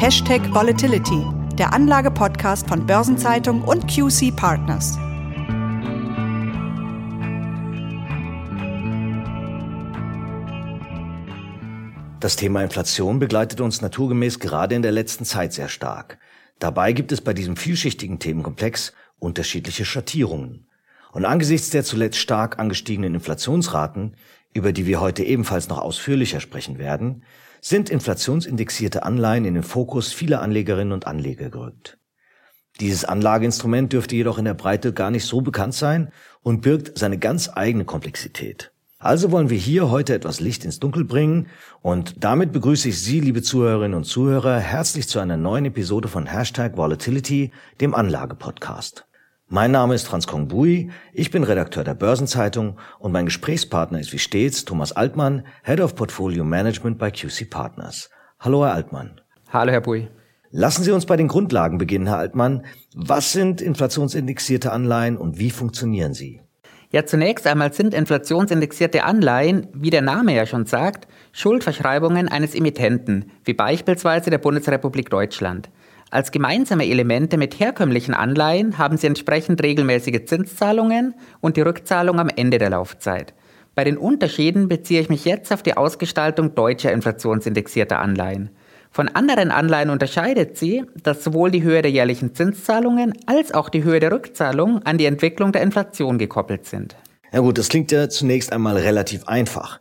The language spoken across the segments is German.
Hashtag Volatility, der Anlage-Podcast von Börsenzeitung und QC Partners. Das Thema Inflation begleitet uns naturgemäß gerade in der letzten Zeit sehr stark. Dabei gibt es bei diesem vielschichtigen Themenkomplex unterschiedliche Schattierungen. Und angesichts der zuletzt stark angestiegenen Inflationsraten, über die wir heute ebenfalls noch ausführlicher sprechen werden, sind inflationsindexierte Anleihen in den Fokus vieler Anlegerinnen und Anleger gerückt. Dieses Anlageinstrument dürfte jedoch in der Breite gar nicht so bekannt sein und birgt seine ganz eigene Komplexität. Also wollen wir hier heute etwas Licht ins Dunkel bringen und damit begrüße ich Sie, liebe Zuhörerinnen und Zuhörer, herzlich zu einer neuen Episode von Hashtag Volatility, dem Anlagepodcast. Mein Name ist Franz Kong Bui, ich bin Redakteur der Börsenzeitung und mein Gesprächspartner ist wie stets Thomas Altmann, Head of Portfolio Management bei QC Partners. Hallo, Herr Altmann. Hallo, Herr Bui. Lassen Sie uns bei den Grundlagen beginnen, Herr Altmann. Was sind inflationsindexierte Anleihen und wie funktionieren sie? Ja, zunächst einmal sind inflationsindexierte Anleihen, wie der Name ja schon sagt, Schuldverschreibungen eines Emittenten, wie beispielsweise der Bundesrepublik Deutschland. Als gemeinsame Elemente mit herkömmlichen Anleihen haben sie entsprechend regelmäßige Zinszahlungen und die Rückzahlung am Ende der Laufzeit. Bei den Unterschieden beziehe ich mich jetzt auf die Ausgestaltung deutscher inflationsindexierter Anleihen. Von anderen Anleihen unterscheidet sie, dass sowohl die Höhe der jährlichen Zinszahlungen als auch die Höhe der Rückzahlung an die Entwicklung der Inflation gekoppelt sind. Ja gut, das klingt ja zunächst einmal relativ einfach.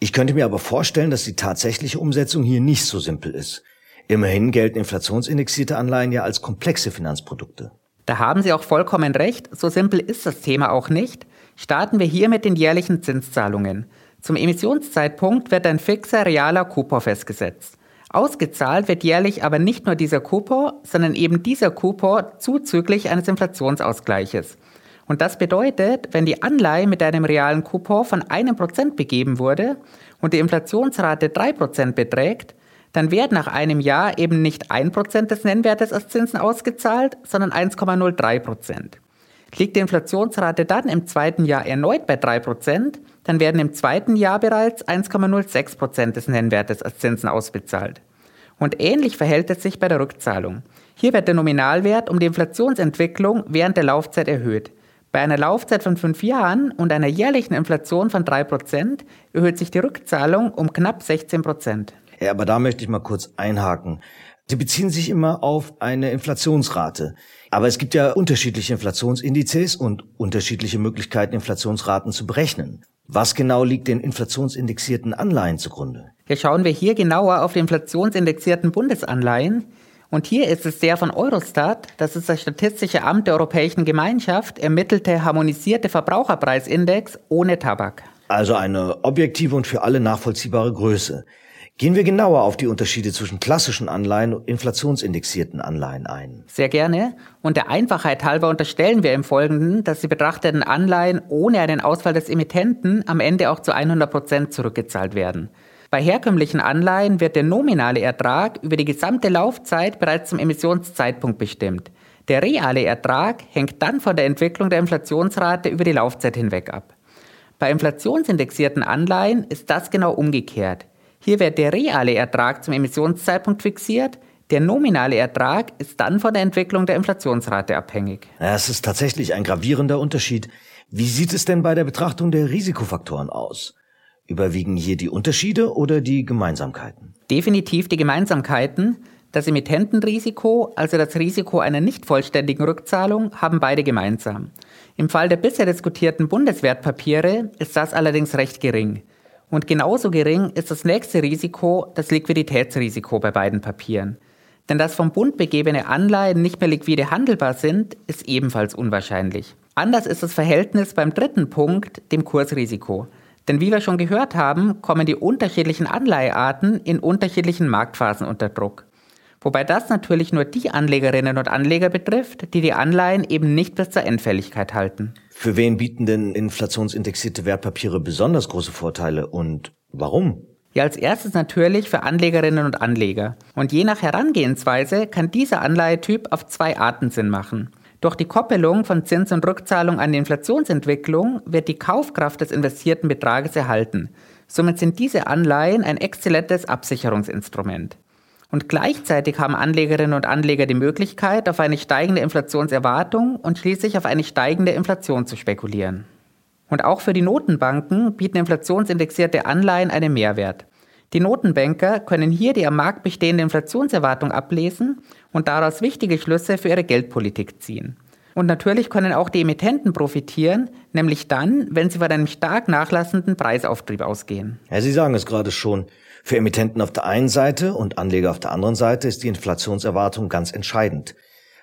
Ich könnte mir aber vorstellen, dass die tatsächliche Umsetzung hier nicht so simpel ist. Immerhin gelten inflationsindexierte Anleihen ja als komplexe Finanzprodukte. Da haben Sie auch vollkommen recht, so simpel ist das Thema auch nicht. Starten wir hier mit den jährlichen Zinszahlungen. Zum Emissionszeitpunkt wird ein fixer realer Coupon festgesetzt. Ausgezahlt wird jährlich aber nicht nur dieser Coupon, sondern eben dieser Coupon zuzüglich eines Inflationsausgleiches. Und das bedeutet, wenn die Anleihe mit einem realen Coupon von einem Prozent begeben wurde und die Inflationsrate drei Prozent beträgt, dann wird nach einem Jahr eben nicht ein Prozent des Nennwertes als Zinsen ausgezahlt, sondern 1,03%. Prozent. Liegt die Inflationsrate dann im zweiten Jahr erneut bei drei Prozent, dann werden im zweiten Jahr bereits 1,06 Prozent des Nennwertes als Zinsen ausbezahlt. Und ähnlich verhält es sich bei der Rückzahlung. Hier wird der Nominalwert um die Inflationsentwicklung während der Laufzeit erhöht. Bei einer Laufzeit von fünf Jahren und einer jährlichen Inflation von drei Prozent erhöht sich die Rückzahlung um knapp 16 Prozent. Ja, aber da möchte ich mal kurz einhaken. Sie beziehen sich immer auf eine Inflationsrate. Aber es gibt ja unterschiedliche Inflationsindizes und unterschiedliche Möglichkeiten, Inflationsraten zu berechnen. Was genau liegt den inflationsindexierten Anleihen zugrunde? Hier schauen wir hier genauer auf die inflationsindexierten Bundesanleihen. Und hier ist es der von Eurostat, das ist das Statistische Amt der Europäischen Gemeinschaft, ermittelte harmonisierte Verbraucherpreisindex ohne Tabak. Also eine objektive und für alle nachvollziehbare Größe. Gehen wir genauer auf die Unterschiede zwischen klassischen Anleihen und inflationsindexierten Anleihen ein. Sehr gerne. Und der Einfachheit halber unterstellen wir im Folgenden, dass die betrachteten Anleihen ohne einen Ausfall des Emittenten am Ende auch zu 100 Prozent zurückgezahlt werden. Bei herkömmlichen Anleihen wird der nominale Ertrag über die gesamte Laufzeit bereits zum Emissionszeitpunkt bestimmt. Der reale Ertrag hängt dann von der Entwicklung der Inflationsrate über die Laufzeit hinweg ab. Bei inflationsindexierten Anleihen ist das genau umgekehrt. Hier wird der reale Ertrag zum Emissionszeitpunkt fixiert, der nominale Ertrag ist dann von der Entwicklung der Inflationsrate abhängig. Es ist tatsächlich ein gravierender Unterschied. Wie sieht es denn bei der Betrachtung der Risikofaktoren aus? Überwiegen hier die Unterschiede oder die Gemeinsamkeiten? Definitiv die Gemeinsamkeiten. Das Emittentenrisiko, also das Risiko einer nicht vollständigen Rückzahlung, haben beide gemeinsam. Im Fall der bisher diskutierten Bundeswertpapiere ist das allerdings recht gering. Und genauso gering ist das nächste Risiko, das Liquiditätsrisiko bei beiden Papieren. Denn dass vom Bund begebene Anleihen nicht mehr liquide handelbar sind, ist ebenfalls unwahrscheinlich. Anders ist das Verhältnis beim dritten Punkt, dem Kursrisiko. Denn wie wir schon gehört haben, kommen die unterschiedlichen Anleihearten in unterschiedlichen Marktphasen unter Druck. Wobei das natürlich nur die Anlegerinnen und Anleger betrifft, die die Anleihen eben nicht bis zur Endfälligkeit halten. Für wen bieten denn inflationsindexierte Wertpapiere besonders große Vorteile und warum? Ja, als erstes natürlich für Anlegerinnen und Anleger. Und je nach Herangehensweise kann dieser Anleihetyp auf zwei Arten Sinn machen. Durch die Koppelung von Zins und Rückzahlung an die Inflationsentwicklung wird die Kaufkraft des investierten Betrages erhalten. Somit sind diese Anleihen ein exzellentes Absicherungsinstrument. Und gleichzeitig haben Anlegerinnen und Anleger die Möglichkeit, auf eine steigende Inflationserwartung und schließlich auf eine steigende Inflation zu spekulieren. Und auch für die Notenbanken bieten inflationsindexierte Anleihen einen Mehrwert. Die Notenbanker können hier die am Markt bestehende Inflationserwartung ablesen und daraus wichtige Schlüsse für ihre Geldpolitik ziehen. Und natürlich können auch die Emittenten profitieren, nämlich dann, wenn sie von einem stark nachlassenden Preisauftrieb ausgehen. Ja, Sie sagen es gerade schon. Für Emittenten auf der einen Seite und Anleger auf der anderen Seite ist die Inflationserwartung ganz entscheidend.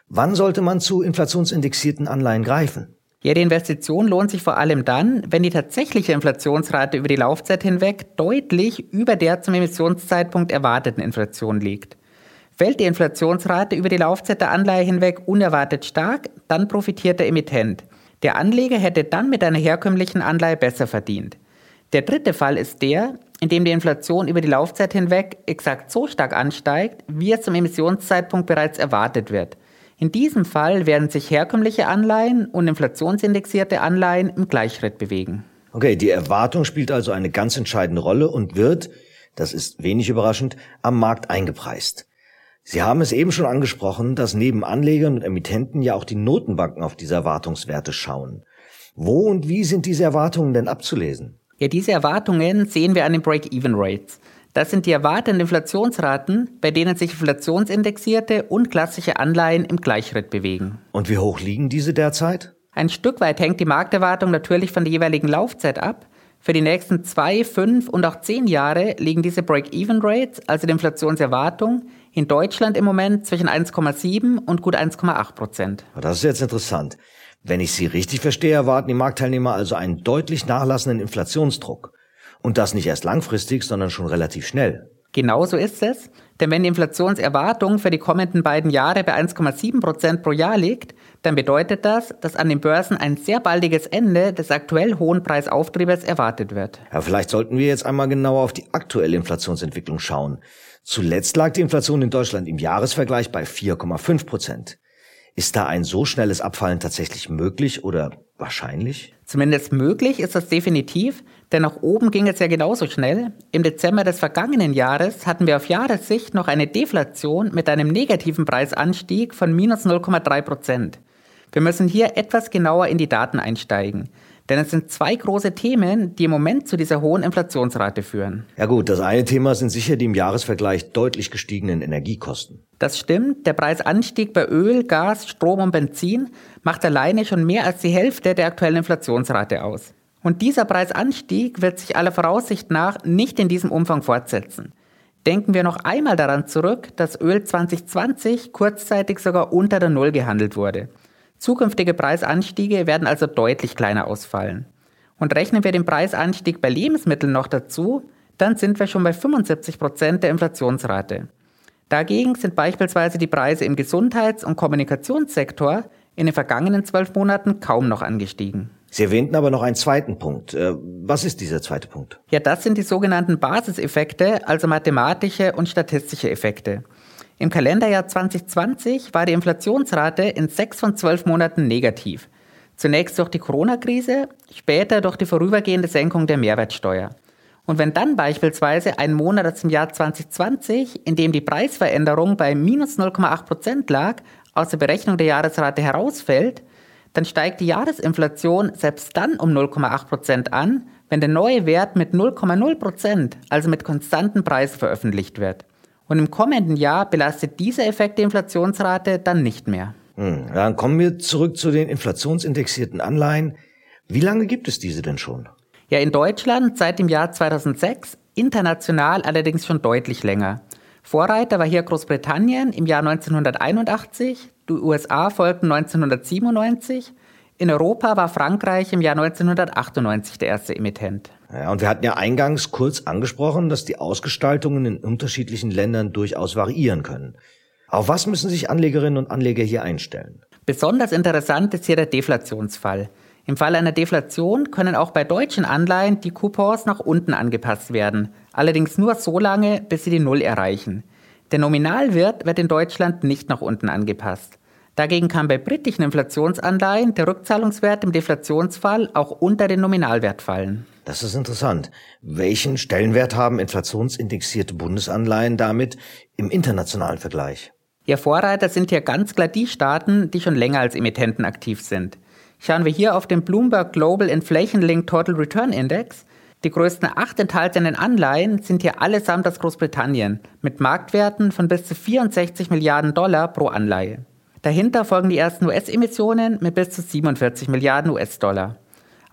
Wann sollte man zu inflationsindexierten Anleihen greifen? Ja, die Investition lohnt sich vor allem dann, wenn die tatsächliche Inflationsrate über die Laufzeit hinweg deutlich über der zum Emissionszeitpunkt erwarteten Inflation liegt. Fällt die Inflationsrate über die Laufzeit der Anleihe hinweg unerwartet stark, dann profitiert der Emittent. Der Anleger hätte dann mit einer herkömmlichen Anleihe besser verdient. Der dritte Fall ist der, in dem die Inflation über die Laufzeit hinweg exakt so stark ansteigt, wie es zum Emissionszeitpunkt bereits erwartet wird. In diesem Fall werden sich herkömmliche Anleihen und inflationsindexierte Anleihen im Gleichschritt bewegen. Okay, die Erwartung spielt also eine ganz entscheidende Rolle und wird, das ist wenig überraschend, am Markt eingepreist. Sie haben es eben schon angesprochen, dass neben Anlegern und Emittenten ja auch die Notenbanken auf diese Erwartungswerte schauen. Wo und wie sind diese Erwartungen denn abzulesen? Ja, diese Erwartungen sehen wir an den Break-Even-Rates. Das sind die erwarteten Inflationsraten, bei denen sich inflationsindexierte und klassische Anleihen im Gleichschritt bewegen. Und wie hoch liegen diese derzeit? Ein Stück weit hängt die Markterwartung natürlich von der jeweiligen Laufzeit ab. Für die nächsten zwei, fünf und auch zehn Jahre liegen diese Break-Even-Rates, also die Inflationserwartung, in Deutschland im Moment zwischen 1,7 und gut 1,8 Prozent. Das ist jetzt interessant. Wenn ich Sie richtig verstehe, erwarten die Marktteilnehmer also einen deutlich nachlassenden Inflationsdruck. Und das nicht erst langfristig, sondern schon relativ schnell. Genau so ist es. Denn wenn die Inflationserwartung für die kommenden beiden Jahre bei 1,7 Prozent pro Jahr liegt, dann bedeutet das, dass an den Börsen ein sehr baldiges Ende des aktuell hohen Preisauftriebes erwartet wird. Ja, vielleicht sollten wir jetzt einmal genauer auf die aktuelle Inflationsentwicklung schauen. Zuletzt lag die Inflation in Deutschland im Jahresvergleich bei 4,5 Prozent. Ist da ein so schnelles Abfallen tatsächlich möglich oder wahrscheinlich? Zumindest möglich ist das definitiv, denn nach oben ging es ja genauso schnell. Im Dezember des vergangenen Jahres hatten wir auf Jahressicht noch eine Deflation mit einem negativen Preisanstieg von minus 0,3 Prozent. Wir müssen hier etwas genauer in die Daten einsteigen. Denn es sind zwei große Themen, die im Moment zu dieser hohen Inflationsrate führen. Ja gut, das eine Thema sind sicher die im Jahresvergleich deutlich gestiegenen Energiekosten. Das stimmt. Der Preisanstieg bei Öl, Gas, Strom und Benzin macht alleine schon mehr als die Hälfte der aktuellen Inflationsrate aus. Und dieser Preisanstieg wird sich aller Voraussicht nach nicht in diesem Umfang fortsetzen. Denken wir noch einmal daran zurück, dass Öl 2020 kurzzeitig sogar unter der Null gehandelt wurde. Zukünftige Preisanstiege werden also deutlich kleiner ausfallen. Und rechnen wir den Preisanstieg bei Lebensmitteln noch dazu, dann sind wir schon bei 75 Prozent der Inflationsrate. Dagegen sind beispielsweise die Preise im Gesundheits- und Kommunikationssektor in den vergangenen zwölf Monaten kaum noch angestiegen. Sie erwähnten aber noch einen zweiten Punkt. Äh, was ist dieser zweite Punkt? Ja, das sind die sogenannten Basiseffekte, also mathematische und statistische Effekte. Im Kalenderjahr 2020 war die Inflationsrate in sechs von zwölf Monaten negativ. Zunächst durch die Corona-Krise, später durch die vorübergehende Senkung der Mehrwertsteuer. Und wenn dann beispielsweise ein Monat aus dem Jahr 2020, in dem die Preisveränderung bei minus 0,8 Prozent lag, aus der Berechnung der Jahresrate herausfällt, dann steigt die Jahresinflation selbst dann um 0,8 Prozent an, wenn der neue Wert mit 0,0 Prozent, also mit konstanten Preisen veröffentlicht wird. Und im kommenden Jahr belastet dieser Effekt die Inflationsrate dann nicht mehr. Hm, dann kommen wir zurück zu den inflationsindexierten Anleihen. Wie lange gibt es diese denn schon? Ja, in Deutschland seit dem Jahr 2006, international allerdings schon deutlich länger. Vorreiter war hier Großbritannien im Jahr 1981, die USA folgten 1997, in Europa war Frankreich im Jahr 1998 der erste Emittent. Ja, und wir hatten ja eingangs kurz angesprochen, dass die Ausgestaltungen in unterschiedlichen Ländern durchaus variieren können. Auf was müssen sich Anlegerinnen und Anleger hier einstellen? Besonders interessant ist hier der Deflationsfall. Im Fall einer Deflation können auch bei deutschen Anleihen die Coupons nach unten angepasst werden, allerdings nur so lange, bis sie die Null erreichen. Der Nominalwert wird in Deutschland nicht nach unten angepasst. Dagegen kann bei britischen Inflationsanleihen der Rückzahlungswert im Deflationsfall auch unter den Nominalwert fallen. Das ist interessant. Welchen Stellenwert haben inflationsindexierte Bundesanleihen damit im internationalen Vergleich? Ihr Vorreiter sind hier ganz klar die Staaten, die schon länger als Emittenten aktiv sind. Schauen wir hier auf den Bloomberg Global Inflation Linked Total Return Index. Die größten acht enthaltenen Anleihen sind hier allesamt aus Großbritannien mit Marktwerten von bis zu 64 Milliarden Dollar pro Anleihe. Dahinter folgen die ersten US-Emissionen mit bis zu 47 Milliarden US-Dollar.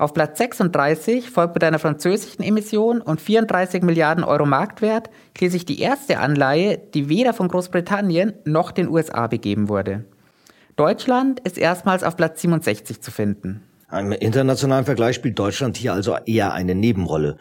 Auf Platz 36 folgt mit einer französischen Emission und 34 Milliarden Euro Marktwert schließlich die erste Anleihe, die weder von Großbritannien noch den USA begeben wurde. Deutschland ist erstmals auf Platz 67 zu finden. Im internationalen Vergleich spielt Deutschland hier also eher eine Nebenrolle.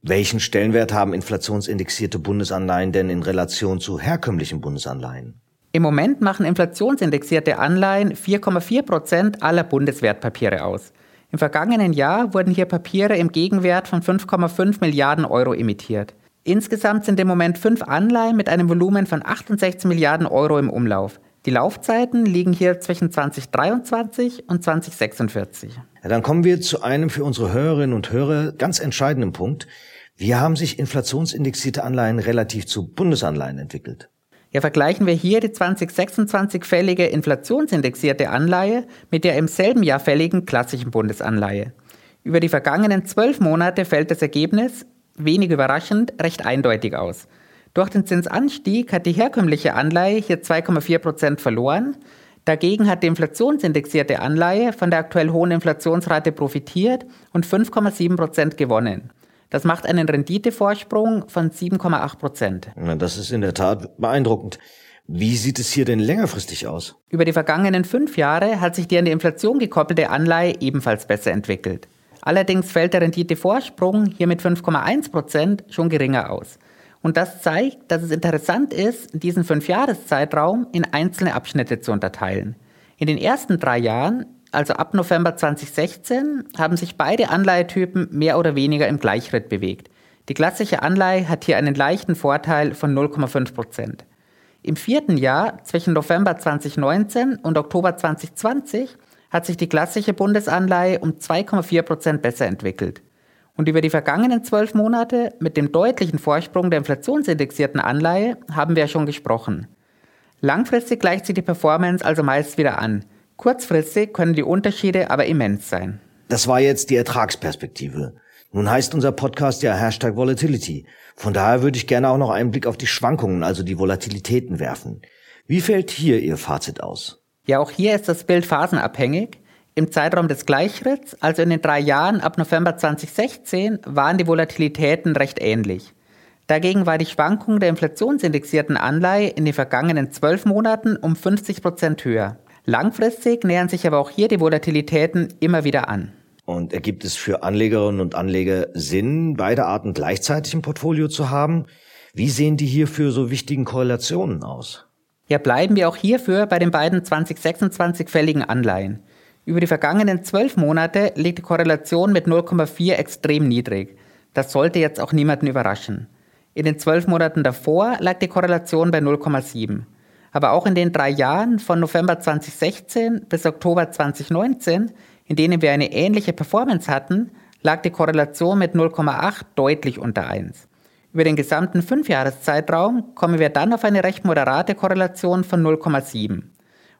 Welchen Stellenwert haben inflationsindexierte Bundesanleihen denn in Relation zu herkömmlichen Bundesanleihen? Im Moment machen inflationsindexierte Anleihen 4,4 Prozent aller Bundeswertpapiere aus. Im vergangenen Jahr wurden hier Papiere im Gegenwert von 5,5 Milliarden Euro emittiert. Insgesamt sind im Moment fünf Anleihen mit einem Volumen von 68 Milliarden Euro im Umlauf. Die Laufzeiten liegen hier zwischen 2023 und 2046. Ja, dann kommen wir zu einem für unsere Hörerinnen und Hörer ganz entscheidenden Punkt. Wie haben sich inflationsindexierte Anleihen relativ zu Bundesanleihen entwickelt? Ja, vergleichen wir hier die 2026 fällige inflationsindexierte Anleihe mit der im selben Jahr fälligen klassischen Bundesanleihe. Über die vergangenen zwölf Monate fällt das Ergebnis, wenig überraschend, recht eindeutig aus. Durch den Zinsanstieg hat die herkömmliche Anleihe hier 2,4 Prozent verloren. Dagegen hat die inflationsindexierte Anleihe von der aktuell hohen Inflationsrate profitiert und 5,7 Prozent gewonnen. Das macht einen Renditevorsprung von 7,8 Prozent. Das ist in der Tat beeindruckend. Wie sieht es hier denn längerfristig aus? Über die vergangenen fünf Jahre hat sich die an die Inflation gekoppelte Anleihe ebenfalls besser entwickelt. Allerdings fällt der Renditevorsprung hier mit 5,1 Prozent schon geringer aus. Und das zeigt, dass es interessant ist, diesen Fünfjahreszeitraum in einzelne Abschnitte zu unterteilen. In den ersten drei Jahren also ab November 2016, haben sich beide Anleihetypen mehr oder weniger im Gleichritt bewegt. Die klassische Anleihe hat hier einen leichten Vorteil von 0,5 Prozent. Im vierten Jahr, zwischen November 2019 und Oktober 2020, hat sich die klassische Bundesanleihe um 2,4 Prozent besser entwickelt. Und über die vergangenen zwölf Monate mit dem deutlichen Vorsprung der inflationsindexierten Anleihe haben wir ja schon gesprochen. Langfristig gleicht sich die Performance also meist wieder an – Kurzfristig können die Unterschiede aber immens sein. Das war jetzt die Ertragsperspektive. Nun heißt unser Podcast ja Hashtag Volatility. Von daher würde ich gerne auch noch einen Blick auf die Schwankungen, also die Volatilitäten werfen. Wie fällt hier Ihr Fazit aus? Ja, auch hier ist das Bild phasenabhängig. Im Zeitraum des Gleichritts, also in den drei Jahren ab November 2016, waren die Volatilitäten recht ähnlich. Dagegen war die Schwankung der inflationsindexierten Anleihe in den vergangenen zwölf Monaten um 50 Prozent höher. Langfristig nähern sich aber auch hier die Volatilitäten immer wieder an. Und ergibt es für Anlegerinnen und Anleger Sinn, beide Arten gleichzeitig im Portfolio zu haben? Wie sehen die hierfür so wichtigen Korrelationen aus? Ja, bleiben wir auch hierfür bei den beiden 2026 fälligen Anleihen. Über die vergangenen zwölf Monate liegt die Korrelation mit 0,4 extrem niedrig. Das sollte jetzt auch niemanden überraschen. In den zwölf Monaten davor lag die Korrelation bei 0,7. Aber auch in den drei Jahren von November 2016 bis Oktober 2019, in denen wir eine ähnliche Performance hatten, lag die Korrelation mit 0,8 deutlich unter 1. Über den gesamten Fünfjahreszeitraum kommen wir dann auf eine recht moderate Korrelation von 0,7.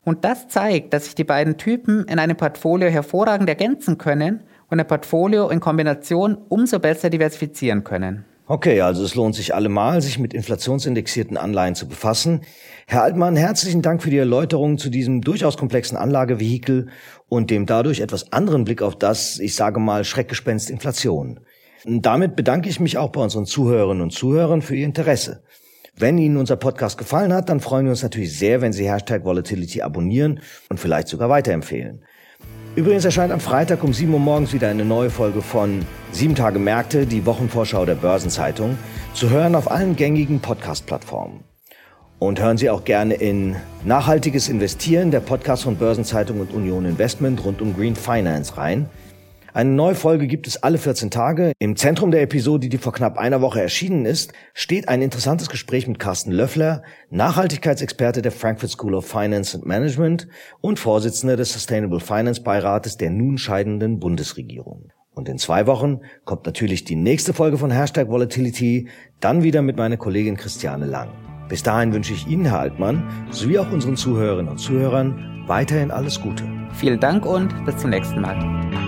Und das zeigt, dass sich die beiden Typen in einem Portfolio hervorragend ergänzen können und ein Portfolio in Kombination umso besser diversifizieren können. Okay, also es lohnt sich allemal, sich mit inflationsindexierten Anleihen zu befassen. Herr Altmann, herzlichen Dank für die Erläuterung zu diesem durchaus komplexen Anlagevehikel und dem dadurch etwas anderen Blick auf das, ich sage mal, Schreckgespenst Inflation. Und damit bedanke ich mich auch bei unseren Zuhörerinnen und Zuhörern für Ihr Interesse. Wenn Ihnen unser Podcast gefallen hat, dann freuen wir uns natürlich sehr, wenn Sie Hashtag Volatility abonnieren und vielleicht sogar weiterempfehlen. Übrigens erscheint am Freitag um 7 Uhr morgens wieder eine neue Folge von 7 Tage Märkte, die Wochenvorschau der Börsenzeitung, zu hören auf allen gängigen Podcast-Plattformen. Und hören Sie auch gerne in Nachhaltiges Investieren, der Podcast von Börsenzeitung und Union Investment rund um Green Finance rein – eine neue Folge gibt es alle 14 Tage. Im Zentrum der Episode, die vor knapp einer Woche erschienen ist, steht ein interessantes Gespräch mit Carsten Löffler, Nachhaltigkeitsexperte der Frankfurt School of Finance and Management und Vorsitzender des Sustainable Finance Beirates der nun scheidenden Bundesregierung. Und in zwei Wochen kommt natürlich die nächste Folge von Hashtag Volatility, dann wieder mit meiner Kollegin Christiane Lang. Bis dahin wünsche ich Ihnen, Herr Altmann, sowie auch unseren Zuhörerinnen und Zuhörern weiterhin alles Gute. Vielen Dank und bis zum nächsten Mal.